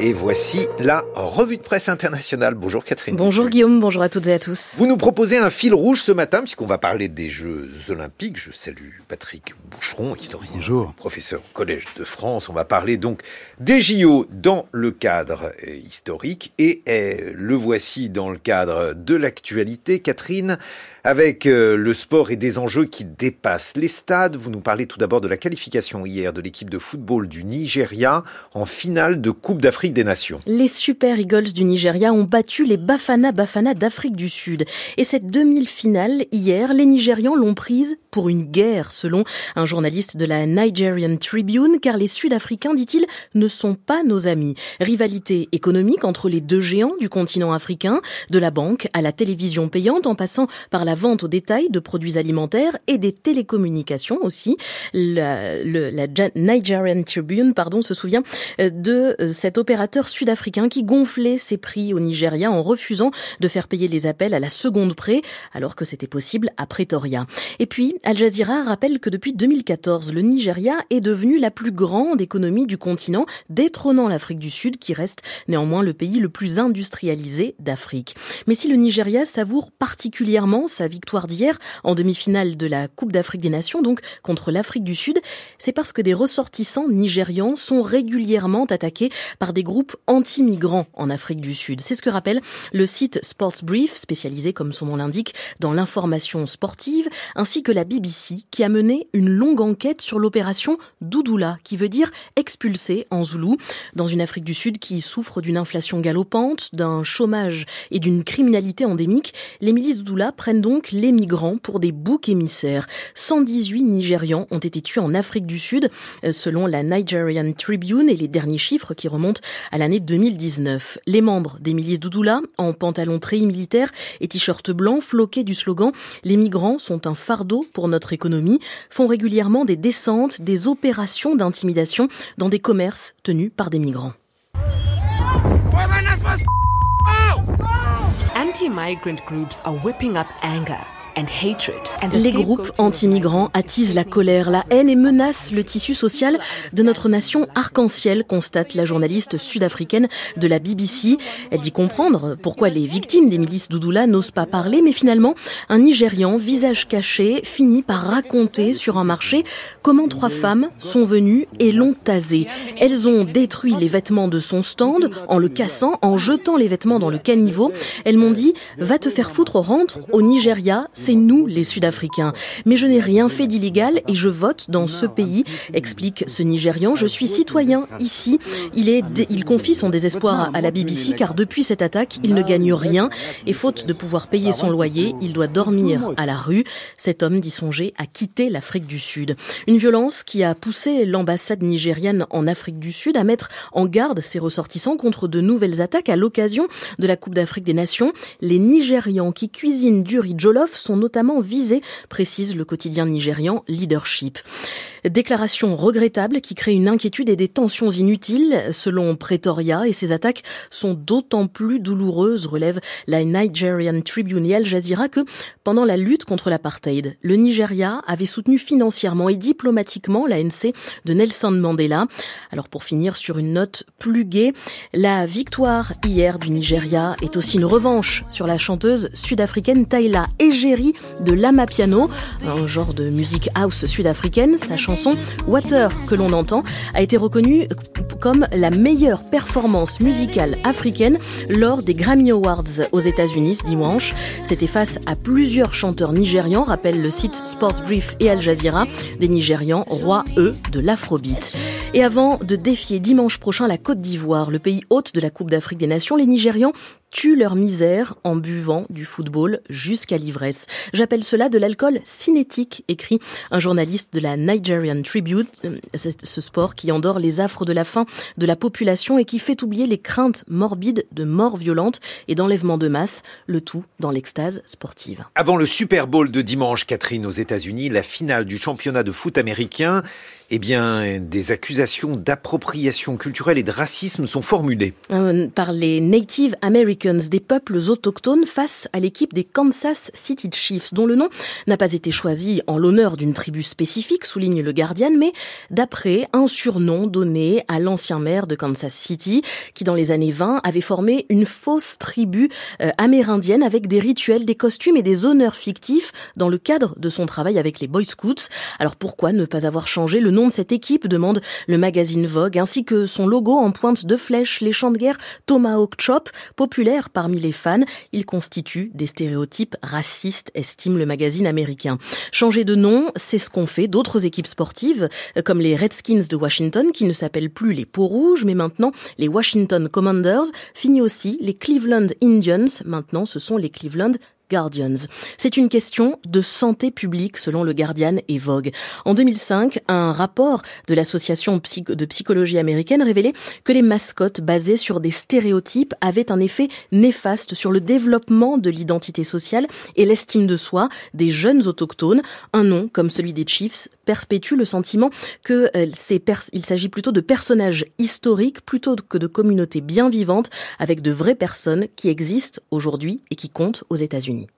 Et voici la revue de presse internationale. Bonjour Catherine. Bonjour Guillaume, bonjour à toutes et à tous. Vous nous proposez un fil rouge ce matin puisqu'on va parler des Jeux Olympiques. Je salue Patrick Boucheron, historien, bonjour. professeur au Collège de France. On va parler donc des JO dans le cadre euh, historique et euh, le voici dans le cadre de l'actualité. Catherine, avec euh, le sport et des enjeux qui dépassent les stades, vous nous parlez tout d'abord de la qualification hier de l'équipe de football du Nigeria en finale de Coupe d'Afrique des Nations. Les Super Eagles du Nigeria ont battu les Bafana Bafana d'Afrique du Sud. Et cette demi-finale, hier, les Nigérians l'ont prise pour une guerre, selon un journaliste de la Nigerian Tribune, car les Sud-Africains, dit-il, ne sont pas nos amis. Rivalité économique entre les deux géants du continent africain, de la banque à la télévision payante, en passant par la vente au détail de produits alimentaires et des télécommunications aussi. La, la Nigerian Tribune, pardon, se souvient euh, de euh, cet opérateur sud-africain qui gonflait ses prix au Nigeria en refusant de faire payer les appels à la seconde près, alors que c'était possible à Pretoria. Et puis, Al Jazeera rappelle que depuis 2014, le Nigeria est devenu la plus grande économie du continent, détrônant l'Afrique du Sud, qui reste néanmoins le pays le plus industrialisé d'Afrique. Mais si le Nigeria savoure particulièrement sa victoire d'hier en demi-finale de la Coupe d'Afrique des Nations, donc contre l'Afrique du Sud, c'est parce que des ressortissants nigérians sont régulièrement attaqués par des groupes anti-migrants en Afrique du Sud. C'est ce que rappelle le site Sports Brief, spécialisé comme son nom l'indique dans l'information sportive, ainsi que la BBC qui a mené une longue enquête sur l'opération Doudoula, qui veut dire expulsé en zoulou, dans une Afrique du Sud qui souffre d'une inflation galopante, d'un chômage et d'une criminalité endémique. Les milices Doudoula prennent donc les migrants pour des boucs émissaires. 118 Nigérians ont été tués en Afrique du Sud, euh, selon la Nigerian Tribune et les derniers chiffres qui remontent à l'année 2019. Les membres des milices Doudoula, en pantalon treillis militaire et t-shirt blanc, floqués du slogan Les migrants sont un fardeau pour notre économie, font régulièrement des descentes, des opérations d'intimidation dans des commerces tenus par des migrants. Anti-migrant groups are whipping up anger. Les groupes anti-migrants attisent la colère, la haine et menacent le tissu social de notre nation arc-en-ciel, constate la journaliste sud-africaine de la BBC. Elle dit comprendre pourquoi les victimes des milices Doudoula n'osent pas parler, mais finalement, un Nigérian, visage caché, finit par raconter sur un marché comment trois femmes sont venues et l'ont tasé. Elles ont détruit les vêtements de son stand en le cassant, en jetant les vêtements dans le caniveau. Elles m'ont dit, va te faire foutre, rentre au Nigeria, c'est nous les Sud-Africains. Mais je n'ai rien fait d'illégal et je vote dans ce pays, explique ce Nigérian. Je suis citoyen ici. Il, est, il confie son désespoir à la BBC car depuis cette attaque, il ne gagne rien et faute de pouvoir payer son loyer, il doit dormir à la rue. Cet homme dit songer à quitter l'Afrique du Sud. Une violence qui a poussé l'ambassade nigérienne en Afrique du Sud à mettre en garde ses ressortissants contre de nouvelles attaques à l'occasion de la Coupe d'Afrique des Nations. Les Nigérians qui cuisinent du riz jollof sont notamment visés, précise le quotidien nigérian Leadership. Déclaration regrettable qui crée une inquiétude et des tensions inutiles, selon Pretoria, et ces attaques sont d'autant plus douloureuses, relève la Nigerian Tribune et Al Jazeera, que pendant la lutte contre l'apartheid, le Nigeria avait soutenu financièrement et diplomatiquement l'ANC de Nelson Mandela. Alors pour finir sur une note plus gaie, la victoire hier du Nigeria est aussi une revanche sur la chanteuse sud-africaine Tayla Egeri de Lama Piano, un genre de musique house sud-africaine. Sa chanson Water que l'on entend a été reconnue comme la meilleure performance musicale africaine lors des Grammy Awards aux États-Unis ce dimanche. C'était face à plusieurs chanteurs nigérians, rappelle le site Sports Brief et Al Jazeera, des Nigérians rois, eux, de l'afrobeat. Et avant de défier dimanche prochain la Côte d'Ivoire, le pays hôte de la Coupe d'Afrique des Nations, les Nigérians tuent leur misère en buvant du football jusqu'à l'ivresse. J'appelle cela de l'alcool cinétique, écrit un journaliste de la Nigerian Tribune, euh, ce sport qui endort les affres de la faim de la population et qui fait oublier les craintes morbides de morts violentes et d'enlèvement de masse, le tout dans l'extase sportive. Avant le Super Bowl de dimanche, Catherine, aux États-Unis, la finale du championnat de foot américain, eh bien, des accusations d'appropriation culturelle et de racisme sont formulées. Euh, par les Native Americans des peuples autochtones face à l'équipe des Kansas City Chiefs, dont le nom n'a pas été choisi en l'honneur d'une tribu spécifique, souligne le Guardian, mais d'après un surnom donné à l'ancien maire de Kansas City, qui dans les années 20 avait formé une fausse tribu euh, amérindienne avec des rituels, des costumes et des honneurs fictifs dans le cadre de son travail avec les Boy Scouts. Alors pourquoi ne pas avoir changé le nom de cette équipe demande le magazine Vogue, ainsi que son logo en pointe de flèche, les champs de guerre Tomahawk Chop, populaire parmi les fans. Il constitue des stéréotypes racistes, estime le magazine américain. Changer de nom, c'est ce qu'ont fait d'autres équipes sportives, comme les Redskins de Washington, qui ne s'appellent plus les Peaux Rouges, mais maintenant les Washington Commanders. Fini aussi les Cleveland Indians, maintenant ce sont les Cleveland C'est une question de santé publique selon le Guardian et Vogue. En 2005, un rapport de l'association de psychologie américaine révélait que les mascottes basées sur des stéréotypes avaient un effet néfaste sur le développement de l'identité sociale et l'estime de soi des jeunes autochtones. Un nom comme celui des Chiefs perpétue le sentiment que euh, il s'agit plutôt de personnages historiques plutôt que de communautés bien vivantes avec de vraies personnes qui existent aujourd'hui et qui comptent aux États-Unis.